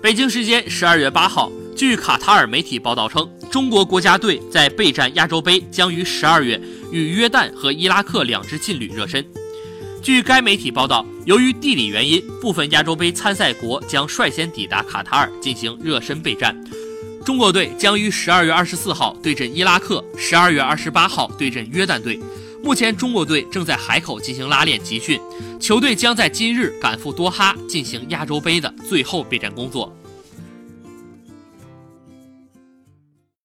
北京时间十二月八号，据卡塔尔媒体报道称，中国国家队在备战亚洲杯将于十二月与约旦和伊拉克两支劲旅热身。据该媒体报道，由于地理原因，部分亚洲杯参赛国将率先抵达卡塔尔进行热身备战。中国队将于十二月二十四号对阵伊拉克，十二月二十八号对阵约旦队。目前，中国队正在海口进行拉练集训，球队将在今日赶赴多哈进行亚洲杯的最后备战工作。